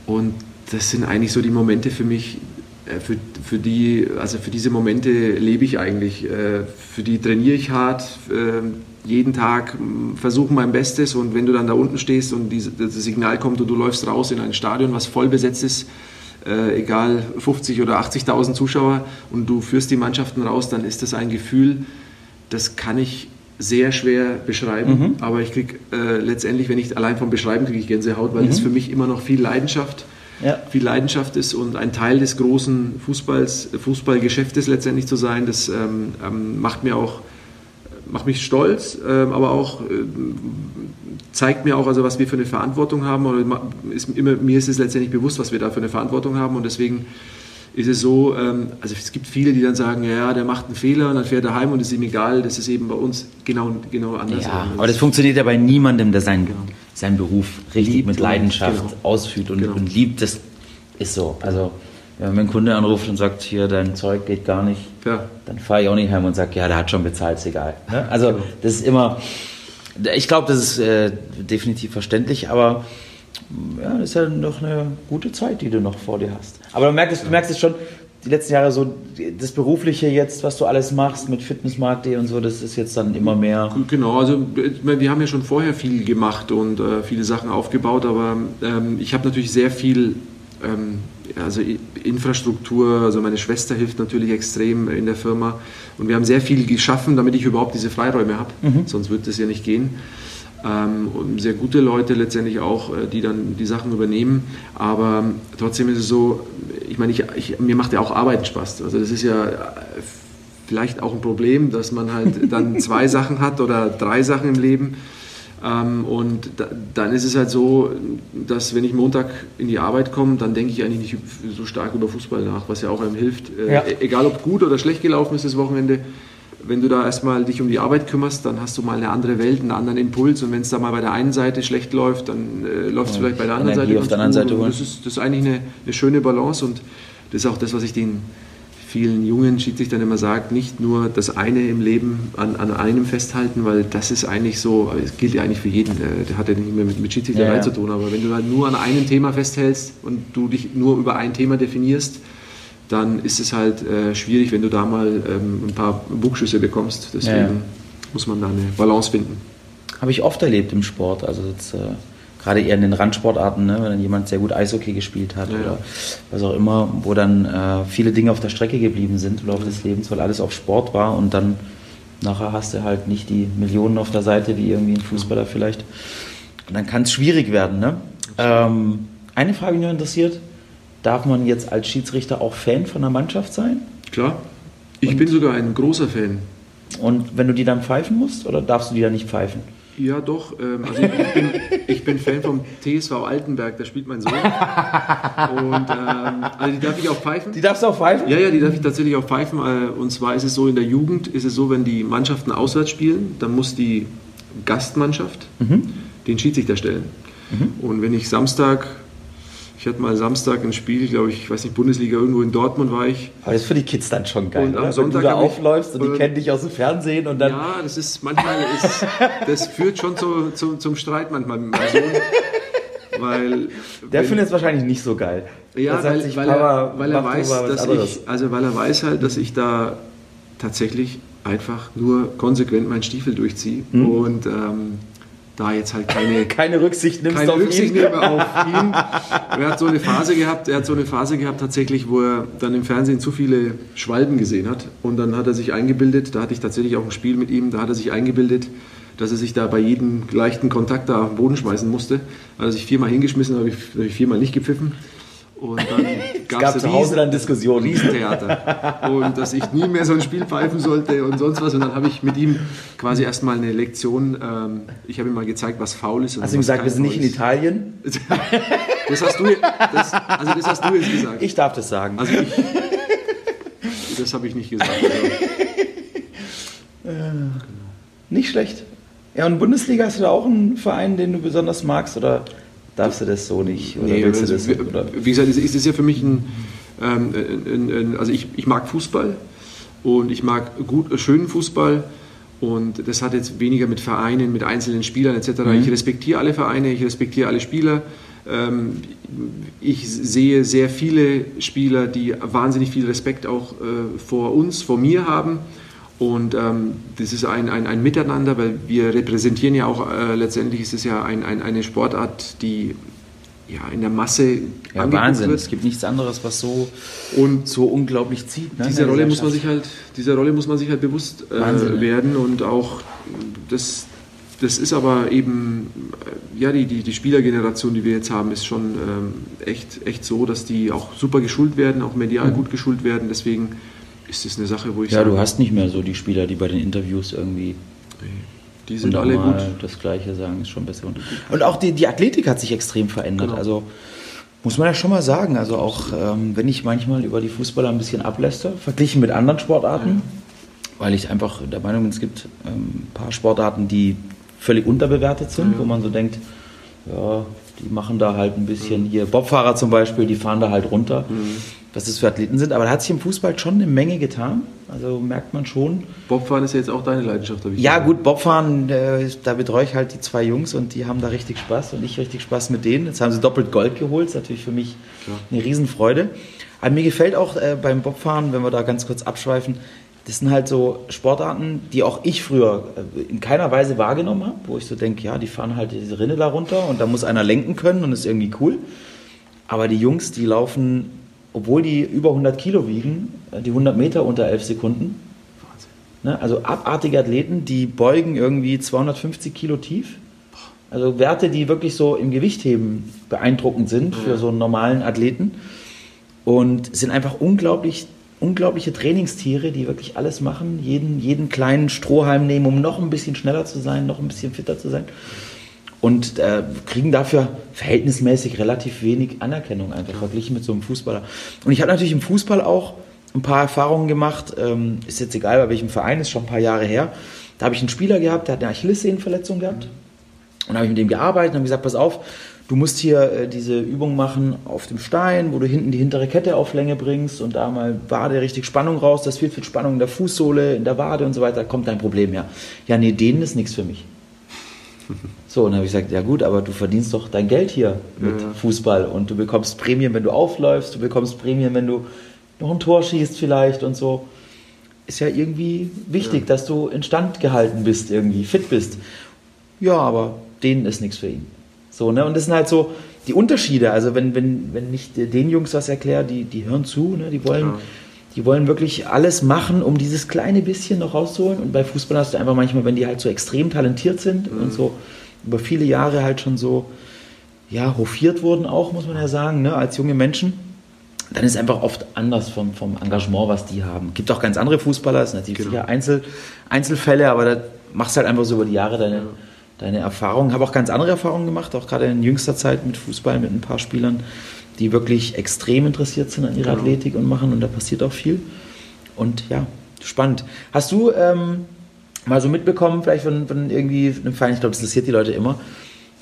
Und das sind eigentlich so die Momente für mich, äh, für, für die, also für diese Momente lebe ich eigentlich. äh, Für die trainiere ich hart, äh, jeden Tag versuche mein Bestes und wenn du dann da unten stehst und das Signal kommt und du läufst raus in ein Stadion, was voll besetzt ist, egal 50 oder 80.000 Zuschauer und du führst die Mannschaften raus, dann ist das ein Gefühl, das kann ich sehr schwer beschreiben, aber ich kriege äh, letztendlich, wenn ich allein vom Beschreiben kriege ich Gänsehaut, weil das für mich immer noch viel Leidenschaft, Ja. viel Leidenschaft ist und ein Teil des großen Fußballs, Fußballgeschäftes letztendlich zu sein, das ähm, ähm, macht mir auch macht mich stolz, ähm, aber auch ähm, zeigt mir auch, also was wir für eine Verantwortung haben. Oder ist immer, mir ist es letztendlich bewusst, was wir da für eine Verantwortung haben und deswegen ist es so, ähm, also es gibt viele, die dann sagen, ja, der macht einen Fehler und dann fährt er heim und es ist ihm egal. Das ist eben bei uns genau, genau anders. Ja, aber das funktioniert ja bei niemandem, der seinen, seinen Beruf richtig Liebt mit Leidenschaft genau. ausführt und, Genau. und liebt. Das ist so. Also, wenn ein Kunde anruft und sagt, hier, dein Zeug geht gar nicht, Ja. dann fahre ich auch nicht heim und sage, ja, der hat schon bezahlt, ist egal. Ne? Also, das ist immer, ich glaube, das ist äh, definitiv verständlich, aber ja, das ist ja noch eine gute Zeit, die du noch vor dir hast. Aber du merkst, du merkst es schon, die letzten Jahre so, das Berufliche jetzt, was du alles machst mit Fitnessmarkt.de und so, das ist jetzt dann immer mehr. Genau, also wir haben ja schon vorher viel gemacht und äh, viele Sachen aufgebaut, aber ähm, ich habe natürlich sehr viel ähm, also Infrastruktur, also meine Schwester hilft natürlich extrem in der Firma und wir haben sehr viel geschaffen, damit ich überhaupt diese Freiräume habe, sonst würde das ja nicht gehen. Ähm, und sehr gute Leute letztendlich auch, äh, die dann die Sachen übernehmen. Aber trotzdem ist es so, ich meine, ich, ich, mir macht ja auch Arbeiten Spaß. Also das ist ja äh, vielleicht auch ein Problem, dass man halt dann zwei Sachen hat oder drei Sachen im Leben. Ähm, und da, dann ist es halt so, dass wenn ich Montag in die Arbeit komme, dann denke ich eigentlich nicht so stark über Fußball nach, was ja auch einem hilft. Äh, Ja. Egal ob gut oder schlecht gelaufen ist das Wochenende, wenn du da erstmal dich um die Arbeit kümmerst, dann hast du mal eine andere Welt, einen anderen Impuls. Und wenn es da mal bei der einen Seite schlecht läuft, dann äh, läuft es vielleicht bei der anderen Energie Seite. auf der anderen. Seite holen. Das ist, das ist eigentlich eine, eine schöne Balance und das ist auch das, was ich den vielen jungen Schiedsrichtern immer sage, nicht nur das eine im Leben an, an einem festhalten, weil das ist eigentlich so, es gilt ja eigentlich für jeden, äh, der hat ja nicht mehr mit, mit Schiedsrichterei Ja, ja. zu tun, aber wenn du halt nur an einem Thema festhältst und du dich nur über ein Thema definierst, dann ist es halt äh, schwierig, wenn du da mal ähm, ein paar Bugschüsse bekommst. Deswegen Ja, ja. muss man da eine Balance finden. Habe ich oft erlebt im Sport. Also jetzt, äh, gerade eher in den Randsportarten, ne, wenn dann jemand sehr gut Eishockey gespielt hat Ja, oder was auch immer, wo dann äh, viele Dinge auf der Strecke geblieben sind im Laufe des Lebens, weil alles auf Sport war und dann nachher hast du halt nicht die Millionen auf der Seite wie irgendwie ein Fußballer vielleicht. Und dann kann es schwierig werden. Ne? Ähm, eine Frage, die mich interessiert, darf man jetzt als Schiedsrichter auch Fan von der Mannschaft sein? Klar, ich bin sogar ein großer Fan. Und wenn du die dann pfeifen musst oder darfst du die dann nicht pfeifen? Ja, doch. Ähm, also ich, ich, bin, ich bin Fan vom TSV Altenberg, da spielt mein Sohn. Und ähm, also die darf ich auch pfeifen. Die darfst du auch pfeifen? Ja, ja, die darf ich tatsächlich auch pfeifen. Äh, Und zwar ist es so, in der Jugend ist es so, wenn die Mannschaften auswärts spielen, dann muss die Gastmannschaft den Schiedsrichter stellen. Und wenn ich Samstag, ich hatte mal Samstag ein Spiel, glaube ich, ich weiß nicht, Bundesliga, irgendwo in Dortmund war ich. Aber das ist für die Kids dann schon geil. Und am oder? Sonntag Wenn du da hab ich- aufläufst und die und- kennen dich aus dem Fernsehen und dann. Ja, das ist manchmal, ist, das führt schon zu, zu, zum Streit manchmal mit meinem Sohn. weil, der findet es wahrscheinlich nicht so geil. Ja, weil, sich, weil, Papa, er, weil er weiß, dass ich, also weil er weiß halt, dass ich da tatsächlich einfach nur konsequent meinen Stiefel durchziehe mhm. und ähm, da jetzt halt keine, keine Rücksicht nimmst keine auf Rücksicht ihn. Nehme auf ihn. Er hat so eine Phase gehabt, er hat so eine Phase gehabt tatsächlich, wo er dann im Fernsehen zu viele Schwalben gesehen hat und dann hat er sich eingebildet, da hatte ich tatsächlich auch ein Spiel mit ihm, da hat er sich eingebildet, dass er sich da bei jedem leichten Kontakt da am Boden schmeißen musste. Hat er sich viermal hingeschmissen, habe ich, hab ich viermal nicht gepfiffen. Und dann gab es zu Hause dann Diskussionen. Riesentheater. Und dass ich nie mehr so ein Spiel pfeifen sollte und sonst was. Und dann habe ich mit ihm quasi erstmal eine Lektion, ähm, ich habe ihm mal gezeigt, was faul ist. hast du ihm gesagt, wir sind nicht in Italien? das hast du, das, also das hast du jetzt gesagt. Ich darf das sagen. Also ich, das habe ich nicht gesagt. Also. Nicht schlecht. Ja, und Bundesliga hast du da auch einen Verein, den du besonders magst? Oder darfst du das so nicht? Oder nee, willst du das, oder? Wie gesagt, es ist ja für mich ein, ähm, ein, ein also ich, ich mag Fußball und ich mag gut, schönen Fußball und das hat jetzt weniger mit Vereinen, mit einzelnen Spielern etc. Mhm. Ich respektiere alle Vereine, ich respektiere alle Spieler. Ähm, ich sehe sehr viele Spieler, die wahnsinnig viel Respekt auch äh, vor uns, vor mir haben und ähm, das ist ein, ein, ein, Miteinander, weil wir repräsentieren ja auch, äh, letztendlich ist es ja ein, ein, eine Sportart, die ja, in der Masse ja, Wahnsinn. Wird. Es gibt nichts anderes, was so und so unglaublich zieht. Ne, diese Rolle muss man sich halt, dieser Rolle muss man sich halt bewusst äh, werden und auch das, das ist aber eben äh, ja die, die, die Spielergeneration, die wir jetzt haben, ist schon ähm, echt echt so, dass die auch super geschult werden, auch medial mhm. gut geschult werden. Deswegen ist das eine Sache, wo ich Ja, du hast nicht mehr so die Spieler, die bei den Interviews irgendwie die sind alle gut. Das Gleiche sagen, ist schon besser. Und auch die, die Athletik hat sich extrem verändert. Genau. Also muss man ja schon mal sagen. Also auch ähm, wenn ich manchmal über die Fußballer ein bisschen abläster, verglichen mit anderen Sportarten, ja. weil ich einfach der Meinung bin, es gibt ähm, ein paar Sportarten, die völlig unterbewertet sind, ja. wo man so denkt, ja, die machen da halt ein bisschen mhm. hier, Bobfahrer zum Beispiel, die fahren da halt runter. Was das für Athleten sind. Aber da hat sich im Fußball schon eine Menge getan. Also merkt man schon. Bobfahren ist ja jetzt auch deine Leidenschaft, habe ich Ja, gut, Bobfahren, äh, da betreue ich halt die zwei Jungs und die haben da richtig Spaß und ich richtig Spaß mit denen. Jetzt haben sie doppelt Gold geholt, das ist natürlich für mich Klar. eine Riesenfreude. Aber mir gefällt auch äh, beim Bobfahren, wenn wir da ganz kurz abschweifen, das sind halt so Sportarten, die auch ich früher äh, in keiner Weise wahrgenommen habe, wo ich so denke, ja, die fahren halt diese Rinne da runter und da muss einer lenken können und ist irgendwie cool. Aber die Jungs, die laufen obwohl die über 100 Kilo wiegen, äh, die 100 Meter unter 11 Sekunden. Ne? Also abartige Athleten, die beugen irgendwie 250 Kilo tief. Also Werte, die wirklich so im Gewichtheben beeindruckend sind für so einen normalen Athleten. Und sind einfach unglaublich, unglaubliche Trainingstiere, die wirklich alles machen, jeden, jeden kleinen Strohhalm nehmen, um noch ein bisschen schneller zu sein, noch ein bisschen fitter zu sein und äh, kriegen dafür verhältnismäßig relativ wenig Anerkennung einfach verglichen mit so einem Fußballer. Und ich habe natürlich im Fußball auch ein paar Erfahrungen gemacht. Ähm, ist jetzt egal, bei welchem Verein, ist schon ein paar Jahre her. Da habe ich einen Spieler gehabt, der hat eine Achillessehnenverletzung gehabt. Und habe ich mit dem gearbeitet und habe gesagt, pass auf, du musst hier äh, diese Übung machen auf dem Stein, wo du hinten die hintere Kette auf Länge bringst und da mal Wade richtig Spannung raus, das viel, viel Spannung in der Fußsohle, in der Wade und so weiter, da kommt dein Problem her. Ja, nee, denen ist nichts für mich. So, und dann habe ich gesagt, ja gut, aber du verdienst doch dein Geld hier mit ja. Fußball und du bekommst Prämien, wenn du aufläufst, du bekommst Prämien, wenn du noch ein Tor schießt vielleicht und so. Ist ja irgendwie wichtig, ja. dass du instand gehalten bist, irgendwie fit bist. Ja, aber denen ist nichts für ihn. So, ne? Und das sind halt so die Unterschiede. Also wenn, wenn, wenn ich den Jungs was erkläre, die, die hören zu, ne? die wollen... Ja die wollen wirklich alles machen, um dieses kleine bisschen noch rauszuholen. Und bei Fußball hast du einfach manchmal, wenn die halt so extrem talentiert sind mhm. und so über viele Jahre halt schon so ja, hofiert wurden, auch, muss man ja sagen, ne, als junge Menschen, dann ist es einfach oft anders vom, vom Engagement, was die haben. Gibt auch ganz andere Fußballer, das sind natürlich genau. sicher Einzel, Einzelfälle, aber da machst du halt einfach so über die Jahre deine, ja. deine Erfahrungen. Habe auch ganz andere Erfahrungen gemacht, auch gerade in jüngster Zeit mit Fußball, mit ein paar Spielern die wirklich extrem interessiert sind an ihrer genau. Athletik und machen und da passiert auch viel. Und ja, spannend. Hast du ähm, mal so mitbekommen, vielleicht von, von irgendwie einem Verein, ich glaube, das interessiert die Leute immer,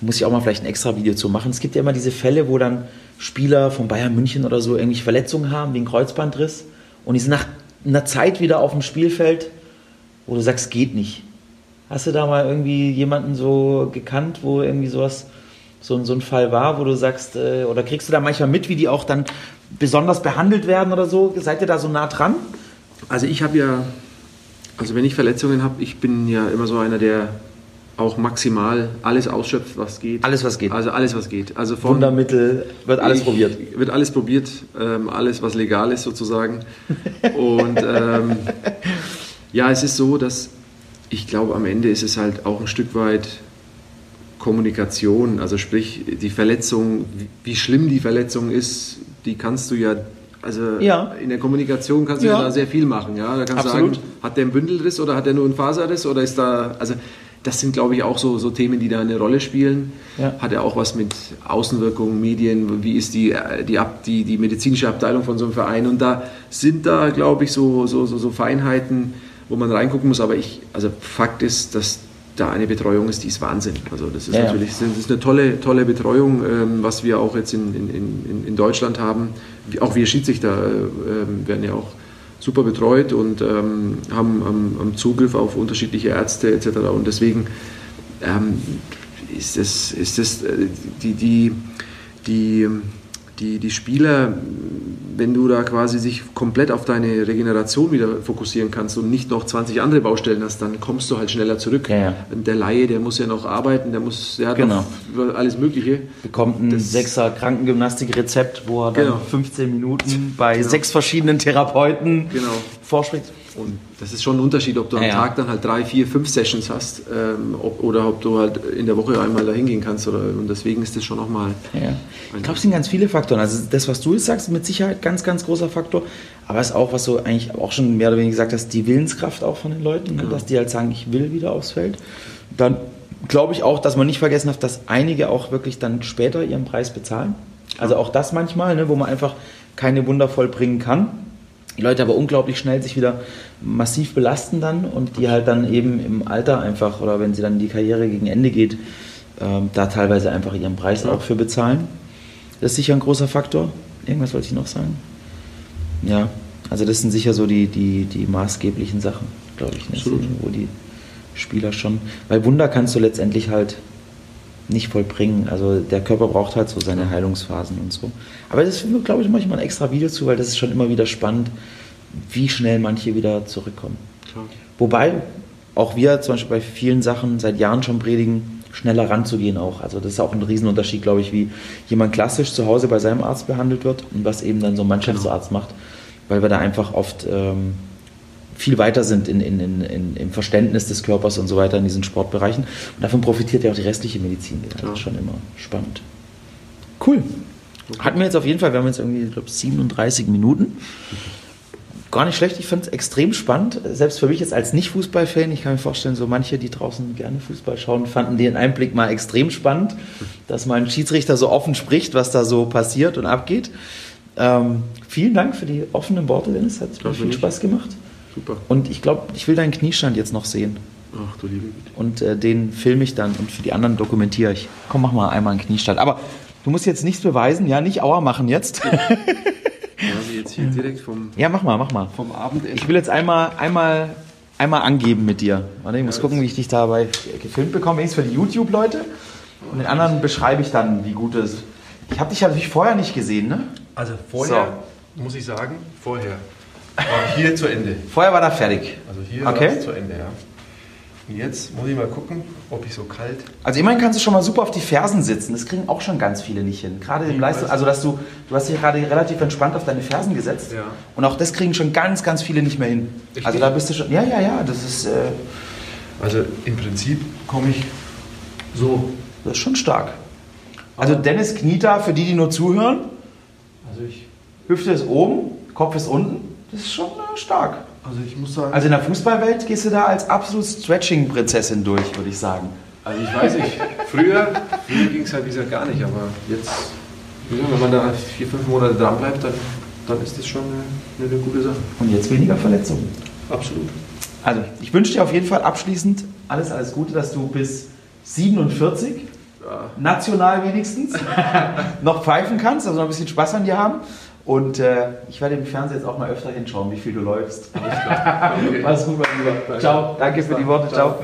muss ich auch mal vielleicht ein extra Video zu machen. Es gibt ja immer diese Fälle, wo dann Spieler von Bayern München oder so irgendwelche Verletzungen haben, wie ein Kreuzbandriss, und die sind nach einer Zeit wieder auf dem Spielfeld, wo du sagst, geht nicht. Hast du da mal irgendwie jemanden so gekannt, wo irgendwie sowas so, so ein Fall war, wo du sagst, äh, oder kriegst du da manchmal mit, wie die auch dann besonders behandelt werden oder so? Seid ihr da so nah dran? Also ich habe ja, also wenn ich Verletzungen habe, ich bin ja immer so einer, der auch maximal alles ausschöpft, was geht. Alles, was geht. Also alles, was geht. Also von Wundermittel, wird alles ich, probiert. Wird alles probiert, ähm, alles, was legal ist sozusagen. Und ähm, ja, es ist so, dass ich glaube, am Ende ist es halt auch ein Stück weit Kommunikation. Also sprich, die Verletzung, wie, wie schlimm die Verletzung ist, die kannst du ja also Ja. in der Kommunikation kannst du ja. Ja. da sehr viel machen. Ja? Da kannst Absolut. du sagen, hat der einen Bündelriss oder hat der nur einen Faserriss oder ist da, also das sind glaube ich auch so, so Themen, die da eine Rolle spielen. Ja. Hat er auch was mit Außenwirkungen, Medien, wie ist die, die, Ab- die, die medizinische Abteilung von so einem Verein und da sind da glaube ich so, so, so, so Feinheiten, wo man reingucken muss, aber ich, also Fakt ist, dass da eine Betreuung ist, die ist Wahnsinn. Also das ist Ja, natürlich das ist eine tolle, tolle Betreuung, ähm, was wir auch jetzt in, in, in Deutschland haben. Auch wir Schiedsrichter äh, ähm, werden ja auch super betreut und ähm, haben, haben, haben Zugriff auf unterschiedliche Ärzte etc. Und deswegen ähm, ist es, ist äh, die, die, die, die, die Spieler, wenn du da quasi sich komplett auf deine Regeneration wieder fokussieren kannst und nicht noch 20 andere Baustellen hast, dann kommst du halt schneller zurück. Ja, ja. Der Laie, der muss ja noch arbeiten, der muss, der hat Genau. noch alles Mögliche. Bekommt ein Das- sechser Krankengymnastik-Rezept, wo er dann Genau. 15 Minuten bei sechs verschiedenen Therapeuten Genau. vorspricht. Und das ist schon ein Unterschied, ob du am Ja. Tag dann halt drei, vier, fünf Sessions hast ähm, ob, oder ob du halt in der Woche einmal da hingehen kannst. Oder, und deswegen ist das schon nochmal. Ja. Ich glaube, es sind ganz viele Faktoren. Also das, was du jetzt sagst, ist mit Sicherheit ganz, ganz großer Faktor. Aber es ist auch, was du eigentlich auch schon mehr oder weniger gesagt hast, die Willenskraft auch von den Leuten, ne? dass die halt sagen, ich will wieder aufs Feld. Dann glaube ich auch, dass man nicht vergessen darf, dass einige auch wirklich dann später ihren Preis bezahlen. Also auch das manchmal, ne, wo man einfach keine Wunder vollbringen kann. Die Leute aber unglaublich schnell sich wieder massiv belasten dann und die halt dann eben im Alter einfach oder wenn sie dann die Karriere gegen Ende geht, ähm, da teilweise einfach ihren Preis auch für bezahlen. Das ist sicher ein großer Faktor. Irgendwas wollte ich noch sagen? Ja, also das sind sicher so die, die, die maßgeblichen Sachen, glaube ich, ne? Wo die Spieler schon, weil Wunder kannst du letztendlich halt nicht vollbringen. Also der Körper braucht halt so seine Heilungsphasen und so. Aber das glaube ich, manchmal ein extra Video zu, weil das ist schon immer wieder spannend, wie schnell manche wieder zurückkommen. Klar. Wobei auch wir zum Beispiel bei vielen Sachen seit Jahren schon predigen, schneller ranzugehen auch. Also das ist auch ein Riesenunterschied, glaube ich, wie jemand klassisch zu Hause bei seinem Arzt behandelt wird und was eben dann so ein Mannschaftsarzt macht, weil wir da einfach oft ähm, viel weiter sind in, in, in, im Verständnis des Körpers und so weiter in diesen Sportbereichen. Und davon profitiert ja auch die restliche Medizin. Das ist schon immer spannend. Cool. Hatten wir jetzt auf jeden Fall, wir haben jetzt irgendwie, ich glaube, 37 Minuten. Gar nicht schlecht, ich fand es extrem spannend. Selbst für mich jetzt als Nicht-Fußball-Fan, ich kann mir vorstellen, so manche, die draußen gerne Fußball schauen, fanden den Einblick mal extrem spannend, dass mal ein Schiedsrichter so offen spricht, was da so passiert und abgeht. Ähm, vielen Dank für die offenen Worte, Dennis. Hat viel. Spaß gemacht. Super. Und ich glaube, ich will deinen Kniestand jetzt noch sehen. Ach du liebe Güte. Und äh, den filme ich dann und für die anderen dokumentiere ich. Komm, mach mal einmal einen Kniestand. Aber du musst jetzt nichts beweisen, ja, nicht Auer machen jetzt. Quasi jetzt hier direkt vom, ja, mach mal, mach mal. vom Abendessen. Ich will jetzt einmal, einmal, einmal angeben mit dir. Warte, ich muss gucken, wie ich dich dabei gefilmt bekomme. Wenigstens für die YouTube-Leute. Und den anderen beschreibe ich dann, wie gut es ist. Ich habe dich ja natürlich vorher nicht gesehen, ne? Also vorher, muss ich sagen, vorher war hier zu Ende. Vorher war da fertig. Also hier Okay. war es zu Ende, ja. Und jetzt muss ich mal gucken, ob ich so kalt. Also immerhin kannst du schon mal super auf die Fersen sitzen. Das kriegen auch schon ganz viele nicht hin. Gerade im Leistung, also dass du, du hast dich gerade relativ entspannt auf deine Fersen gesetzt. Ja. Und auch das kriegen schon ganz, ganz viele nicht mehr hin. Echt Also da bist du schon, ja, ja, ja, das ist, äh, Also im Prinzip komme ich so. das ist schon stark. Also Dennis kniet da, für die, die nur zuhören. Also ich, Hüfte ist oben, Kopf ist unten. Das ist schon äh, stark. also ich muss sagen. Also in der Fußballwelt gehst du da als absolut Stretching-Prinzessin durch, würde ich sagen. Also ich weiß nicht, früher, früher ging es halt wie gesagt gar nicht, aber jetzt, wenn man da vier, fünf Monate dran bleibt, dann, dann ist das schon eine, eine gute Sache. Und jetzt weniger Verletzungen. Absolut. Also, ich wünsche dir auf jeden Fall abschließend alles, alles Gute, dass du bis 47, national wenigstens, noch pfeifen kannst, also noch ein bisschen Spaß an dir haben. Und äh, ich werde im Fernsehen jetzt auch mal öfter hinschauen, wie viel du läufst. Okay. Alles gut, mein Lieber. Ciao. Danke für die Worte. Ciao.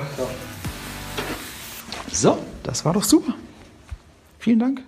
So, das war doch super. Vielen Dank.